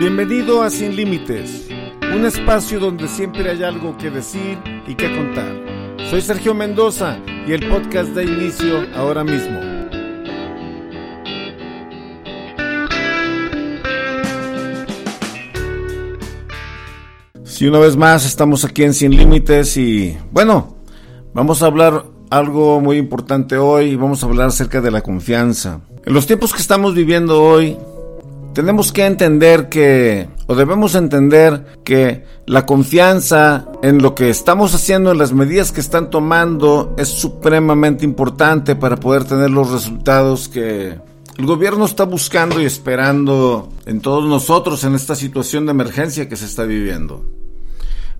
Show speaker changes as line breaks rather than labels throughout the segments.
Bienvenido a Sin Límites, un espacio donde siempre hay algo que decir y que contar. Soy Sergio Mendoza y el podcast da inicio ahora mismo. Sí, una vez más estamos aquí en Sin Límites y bueno, vamos a hablar algo muy importante hoy, vamos a hablar acerca de la confianza. En los tiempos que estamos viviendo hoy, tenemos que entender que, o debemos entender que la confianza en lo que estamos haciendo, en las medidas que están tomando, es supremamente importante para poder tener los resultados que el gobierno está buscando y esperando en todos nosotros en esta situación de emergencia que se está viviendo.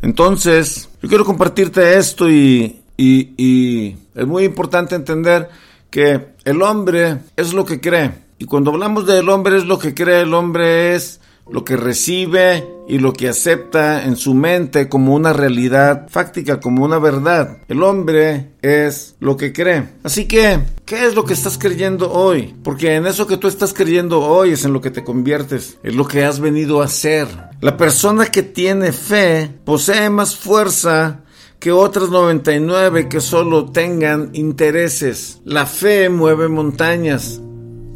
Entonces, yo quiero compartirte esto y, y, y es muy importante entender que el hombre es lo que cree. Y cuando hablamos del hombre es lo que cree, el hombre es lo que recibe y lo que acepta en su mente como una realidad fáctica, como una verdad. El hombre es lo que cree. Así que, ¿qué es lo que estás creyendo hoy? Porque en eso que tú estás creyendo hoy es en lo que te conviertes, es lo que has venido a ser. La persona que tiene fe posee más fuerza que otras 99 que solo tengan intereses. La fe mueve montañas.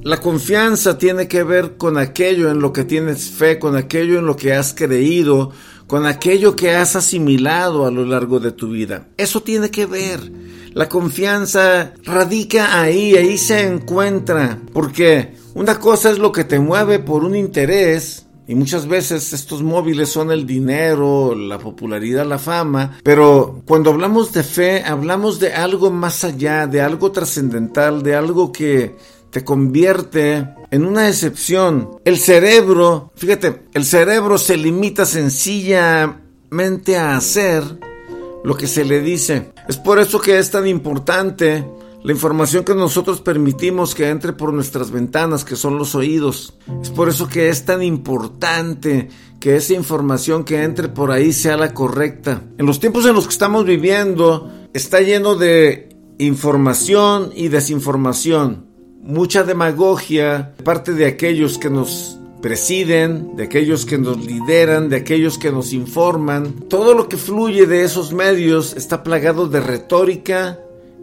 La confianza tiene que ver con aquello en lo que tienes fe, con aquello en lo que has creído, con aquello que has asimilado a lo largo de tu vida. Eso tiene que ver. La confianza radica ahí, ahí se encuentra. Porque una cosa es lo que te mueve por un interés, y muchas veces estos móviles son el dinero, la popularidad, la fama, pero cuando hablamos de fe, hablamos de algo más allá, de algo trascendental, de algo que te convierte en una excepción. El cerebro, fíjate, el cerebro se limita sencillamente a hacer lo que se le dice. Es por eso que es tan importante la información que nosotros permitimos que entre por nuestras ventanas, que son los oídos. Es por eso que es tan importante que esa información que entre por ahí sea la correcta. En los tiempos en los que estamos viviendo está lleno de información y desinformación mucha demagogia de parte de aquellos que nos presiden, de aquellos que nos lideran, de aquellos que nos informan. Todo lo que fluye de esos medios está plagado de retórica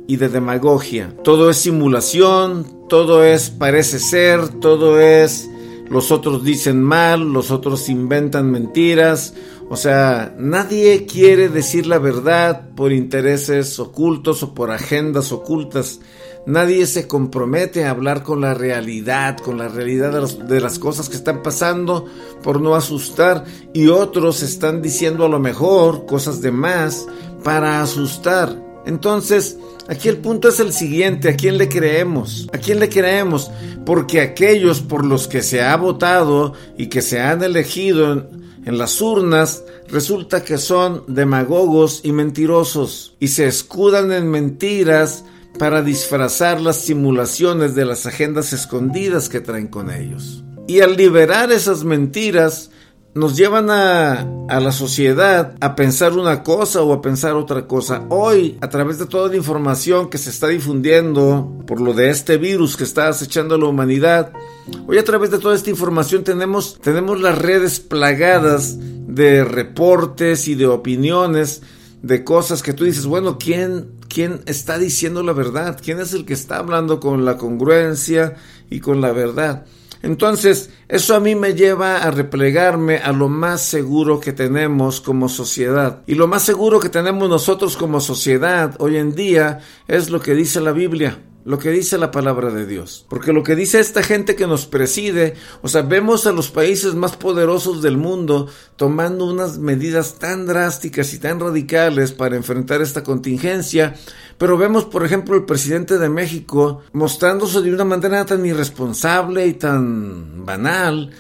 y de demagogia. Todo es simulación, todo es parece ser, todo es los otros dicen mal, los otros inventan mentiras. O sea, nadie quiere decir la verdad por intereses ocultos o por agendas ocultas. Nadie se compromete a hablar con la realidad, con la realidad de, las cosas que están pasando por no asustar. Y otros están diciendo a lo mejor cosas de más para asustar. Entonces, aquí el punto es el siguiente, ¿a quién le creemos? ¿A quién le creemos? Porque aquellos por los que se ha votado y que se han elegido en, en las urnas, resulta que son demagogos y mentirosos y se escudan en mentiras para disfrazar las simulaciones de las agendas escondidas que traen con ellos. Y al liberar esas mentiras, nos llevan a, la sociedad a pensar una cosa o a pensar otra cosa. Hoy, a través de toda la información que se está difundiendo por lo de este virus que está acechando a la humanidad, hoy a través de toda esta información tenemos, tenemos las redes plagadas de reportes y de opiniones de cosas que tú dices, bueno, ¿quién, quién está diciendo la verdad, quién es el que está hablando con la congruencia y con la verdad. Entonces, eso a mí me lleva a replegarme a lo más seguro que tenemos como sociedad. Y lo más seguro que tenemos nosotros como sociedad hoy en día es lo que dice la Biblia. Lo que dice la palabra de Dios. Porque lo que dice esta gente que nos preside, o sea, vemos a los países más poderosos del mundo tomando unas medidas tan drásticas y tan radicales para enfrentar esta contingencia, pero vemos, por ejemplo, el presidente de México mostrándose de una manera tan irresponsable y tan banal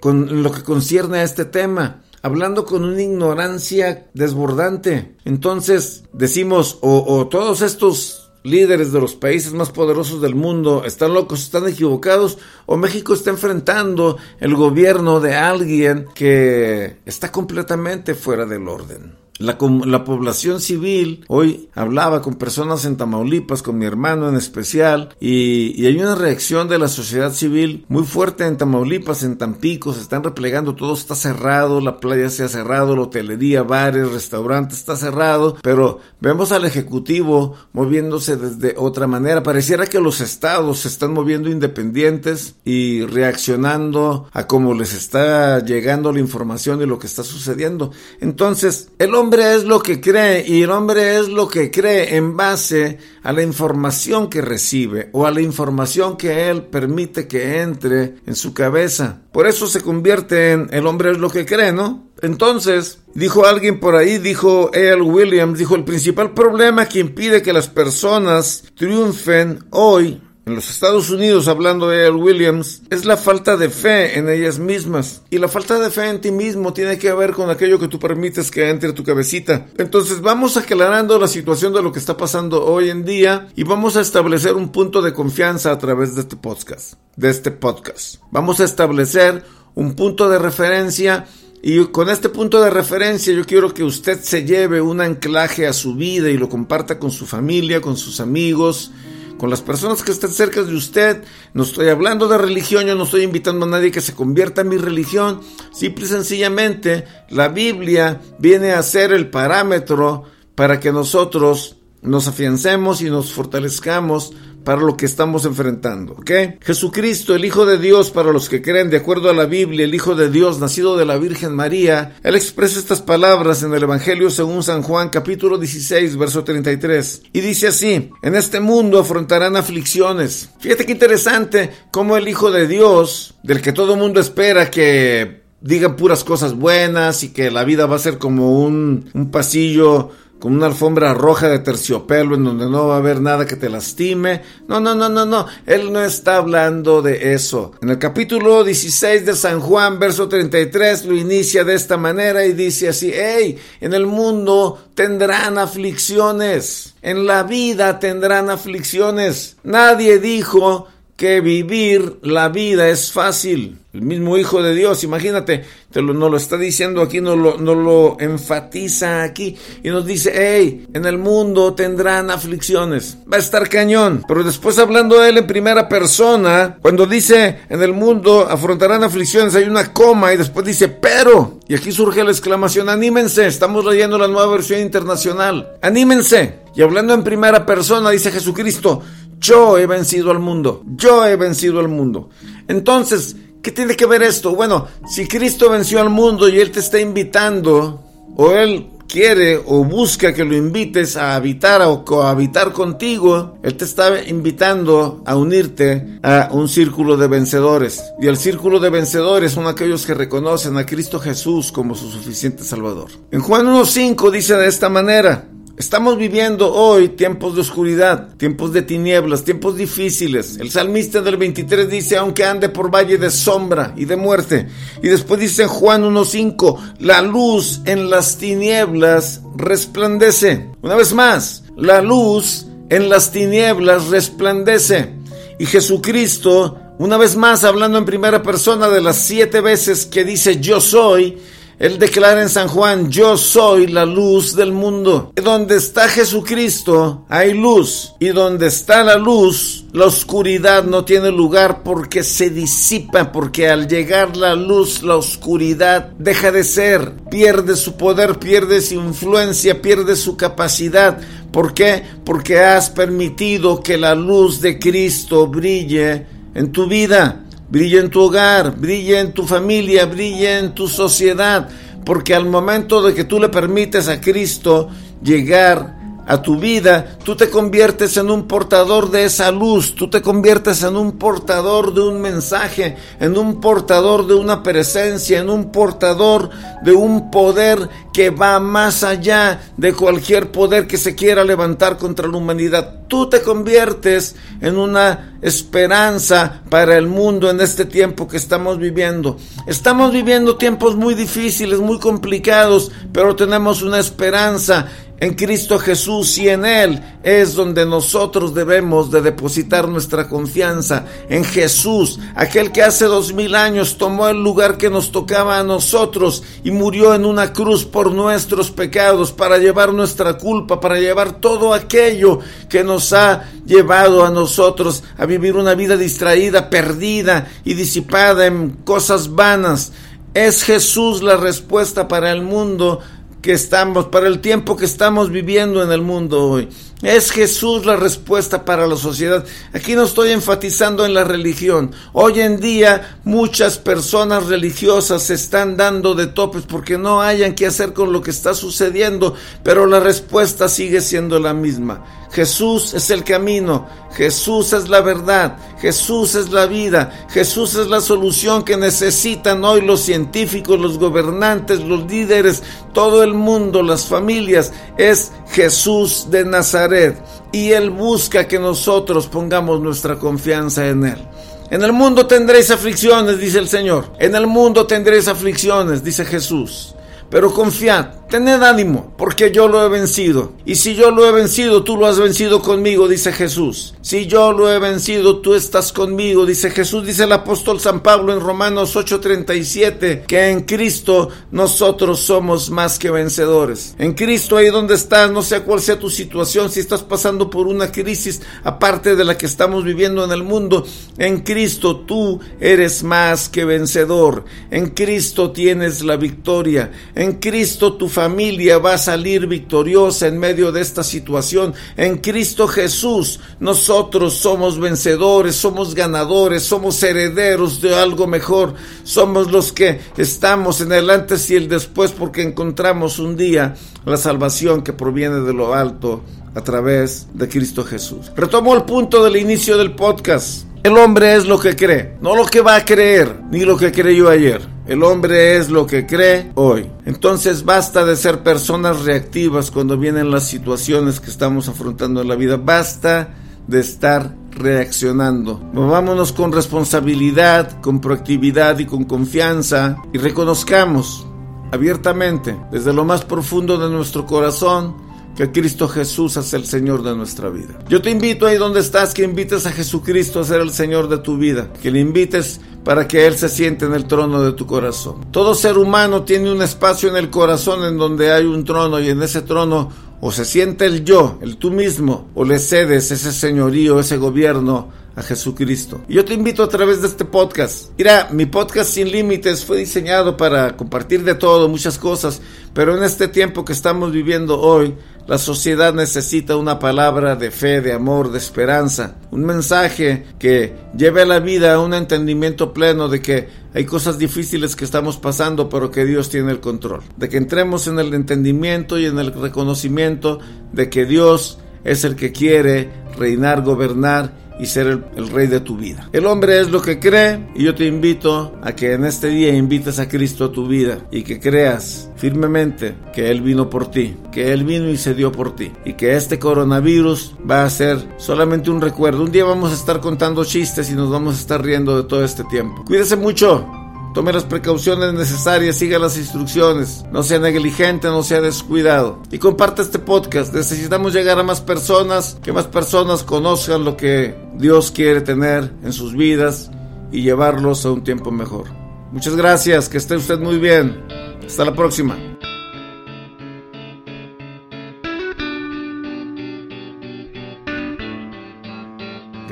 con lo que concierne a este tema hablando con una ignorancia desbordante. Entonces decimos, o, o todos estos líderes de los países más poderosos del mundo están locos, están equivocados, o México está enfrentando el gobierno de alguien que está completamente fuera del orden. La, la, población civil, hoy hablaba con personas en Tamaulipas, con mi hermano en especial, y, y, hay una reacción de la sociedad civil muy fuerte en Tamaulipas, en Tampico, se están replegando, todo está cerrado, la playa se ha cerrado, la hotelería, bares, restaurantes está cerrado, pero vemos al Ejecutivo moviéndose desde otra manera. Pareciera que los estados se están moviendo independientes y reaccionando a cómo les está llegando la información de lo que está sucediendo. Entonces, el hombre es lo que cree y el hombre es lo que cree en base a la información que recibe o a la información que él permite que entre en su cabeza. Por eso se convierte en el hombre es lo que cree, ¿no? Entonces, dijo alguien por ahí, dijo E.L. Williams, dijo el principal problema que impide que las personas triunfen hoy en los Estados Unidos, hablando de El Williams, es la falta de fe en ellas mismas. Y la falta de fe en ti mismo tiene que ver con aquello que tú permites que entre tu cabecita. Entonces vamos aclarando la situación de lo que está pasando hoy en día y vamos a establecer un punto de confianza a través de este podcast. De este podcast. Vamos a establecer un punto de referencia y con este punto de referencia yo quiero que usted se lleve un anclaje a su vida y lo comparta con su familia, con sus amigos con las personas que estén cerca de usted. No estoy hablando de religión, yo no estoy invitando a nadie que se convierta en mi religión. Simple y sencillamente, la Biblia viene a ser el parámetro para que nosotros nos afiancemos y nos fortalezcamos para lo que estamos enfrentando, ¿ok? Jesucristo, el Hijo de Dios, para los que creen de acuerdo a la Biblia, el Hijo de Dios, nacido de la Virgen María, él expresa estas palabras en el Evangelio según San Juan, capítulo 16, verso 33, y dice así, en este mundo afrontarán aflicciones. Fíjate qué interesante cómo el Hijo de Dios, del que todo mundo espera que digan puras cosas buenas y que la vida va a ser como un, un pasillo con una alfombra roja de terciopelo en donde no va a haber nada que te lastime. No, no, no, no, no. Él no está hablando de eso. En el capítulo 16 de San Juan, verso 33, lo inicia de esta manera y dice así, hey, en el mundo tendrán aflicciones. En la vida tendrán aflicciones. Nadie dijo que vivir la vida es fácil. El mismo Hijo de Dios, imagínate, te lo, nos lo está diciendo aquí, nos lo, lo enfatiza aquí y nos dice, hey, en el mundo tendrán aflicciones. Va a estar cañón. Pero después hablando de él en primera persona, cuando dice, en el mundo afrontarán aflicciones, hay una coma y después dice, pero. Y aquí surge la exclamación, anímense, estamos leyendo la nueva versión internacional. Anímense. Y hablando en primera persona, dice Jesucristo, yo he vencido al mundo. Yo he vencido al mundo. Entonces, ¿qué tiene que ver esto? Bueno, si Cristo venció al mundo y Él te está invitando, o Él quiere o busca que lo invites a habitar o cohabitar contigo, Él te está invitando a unirte a un círculo de vencedores. Y el círculo de vencedores son aquellos que reconocen a Cristo Jesús como su suficiente Salvador. En Juan 1.5 dice de esta manera, Estamos viviendo hoy tiempos de oscuridad, tiempos de tinieblas, tiempos difíciles. El salmista del 23 dice, aunque ande por valle de sombra y de muerte. Y después dice en Juan 1.5, la luz en las tinieblas resplandece. Una vez más, la luz en las tinieblas resplandece. Y Jesucristo, una vez más hablando en primera persona de las siete veces que dice yo soy, él declara en San Juan, yo soy la luz del mundo. Donde está Jesucristo hay luz. Y donde está la luz, la oscuridad no tiene lugar porque se disipa, porque al llegar la luz, la oscuridad deja de ser, pierde su poder, pierde su influencia, pierde su capacidad. ¿Por qué? Porque has permitido que la luz de Cristo brille en tu vida brilla en tu hogar, brilla en tu familia, brilla en tu sociedad, porque al momento de que tú le permites a Cristo llegar a tu vida, tú te conviertes en un portador de esa luz, tú te conviertes en un portador de un mensaje, en un portador de una presencia, en un portador de un poder que va más allá de cualquier poder que se quiera levantar contra la humanidad. Tú te conviertes en una esperanza para el mundo en este tiempo que estamos viviendo. Estamos viviendo tiempos muy difíciles, muy complicados, pero tenemos una esperanza en Cristo Jesús y en Él es donde nosotros debemos de depositar nuestra confianza en Jesús, aquel que hace dos mil años tomó el lugar que nos tocaba a nosotros y murió en una cruz por nuestros pecados para llevar nuestra culpa, para llevar todo aquello que nos ha llevado a nosotros a vivir una vida distraída, perdida y disipada en cosas vanas. Es Jesús la respuesta para el mundo que estamos, para el tiempo que estamos viviendo en el mundo hoy. Es Jesús la respuesta para la sociedad. Aquí no estoy enfatizando en la religión. Hoy en día muchas personas religiosas se están dando de topes porque no hayan que hacer con lo que está sucediendo, pero la respuesta sigue siendo la misma. Jesús es el camino, Jesús es la verdad, Jesús es la vida, Jesús es la solución que necesitan hoy los científicos, los gobernantes, los líderes, todo el mundo, las familias. Es Jesús de Nazaret y Él busca que nosotros pongamos nuestra confianza en Él. En el mundo tendréis aflicciones, dice el Señor. En el mundo tendréis aflicciones, dice Jesús. Pero confiad, tened ánimo, porque yo lo he vencido. Y si yo lo he vencido, tú lo has vencido conmigo, dice Jesús. Si yo lo he vencido, tú estás conmigo, dice Jesús. Dice el apóstol San Pablo en Romanos 8:37, que en Cristo nosotros somos más que vencedores. En Cristo ahí donde estás, no sé cuál sea tu situación, si estás pasando por una crisis aparte de la que estamos viviendo en el mundo, en Cristo tú eres más que vencedor. En Cristo tienes la victoria. En Cristo tu familia va a salir victoriosa en medio de esta situación. En Cristo Jesús nosotros somos vencedores, somos ganadores, somos herederos de algo mejor. Somos los que estamos en el antes y el después porque encontramos un día la salvación que proviene de lo alto a través de Cristo Jesús. Retomo el punto del inicio del podcast. El hombre es lo que cree, no lo que va a creer, ni lo que creyó ayer. El hombre es lo que cree hoy. Entonces basta de ser personas reactivas cuando vienen las situaciones que estamos afrontando en la vida. Basta de estar reaccionando. Movámonos con responsabilidad, con proactividad y con confianza y reconozcamos abiertamente desde lo más profundo de nuestro corazón que Cristo Jesús es el Señor de nuestra vida. Yo te invito ahí donde estás que invites a Jesucristo a ser el Señor de tu vida, que le invites para que Él se siente en el trono de tu corazón. Todo ser humano tiene un espacio en el corazón en donde hay un trono y en ese trono o se siente el yo, el tú mismo, o le cedes ese señorío, ese gobierno a Jesucristo. Y yo te invito a través de este podcast. Mira, mi podcast Sin Límites fue diseñado para compartir de todo, muchas cosas, pero en este tiempo que estamos viviendo hoy, la sociedad necesita una palabra de fe, de amor, de esperanza, un mensaje que lleve a la vida a un entendimiento pleno de que hay cosas difíciles que estamos pasando, pero que Dios tiene el control. De que entremos en el entendimiento y en el reconocimiento de que Dios es el que quiere reinar, gobernar y ser el, rey de tu vida. El hombre es lo que cree y yo te invito a que en este día invites a Cristo a tu vida y que creas firmemente que Él vino por ti, que Él vino y se dio por ti y que este coronavirus va a ser solamente un recuerdo. Un día vamos a estar contando chistes y nos vamos a estar riendo de todo este tiempo. Cuídese mucho. Tome las precauciones necesarias, siga las instrucciones, no sea negligente, no sea descuidado. Y comparte este podcast. Necesitamos llegar a más personas, que más personas conozcan lo que Dios quiere tener en sus vidas y llevarlos a un tiempo mejor. Muchas gracias, que esté usted muy bien. Hasta la próxima.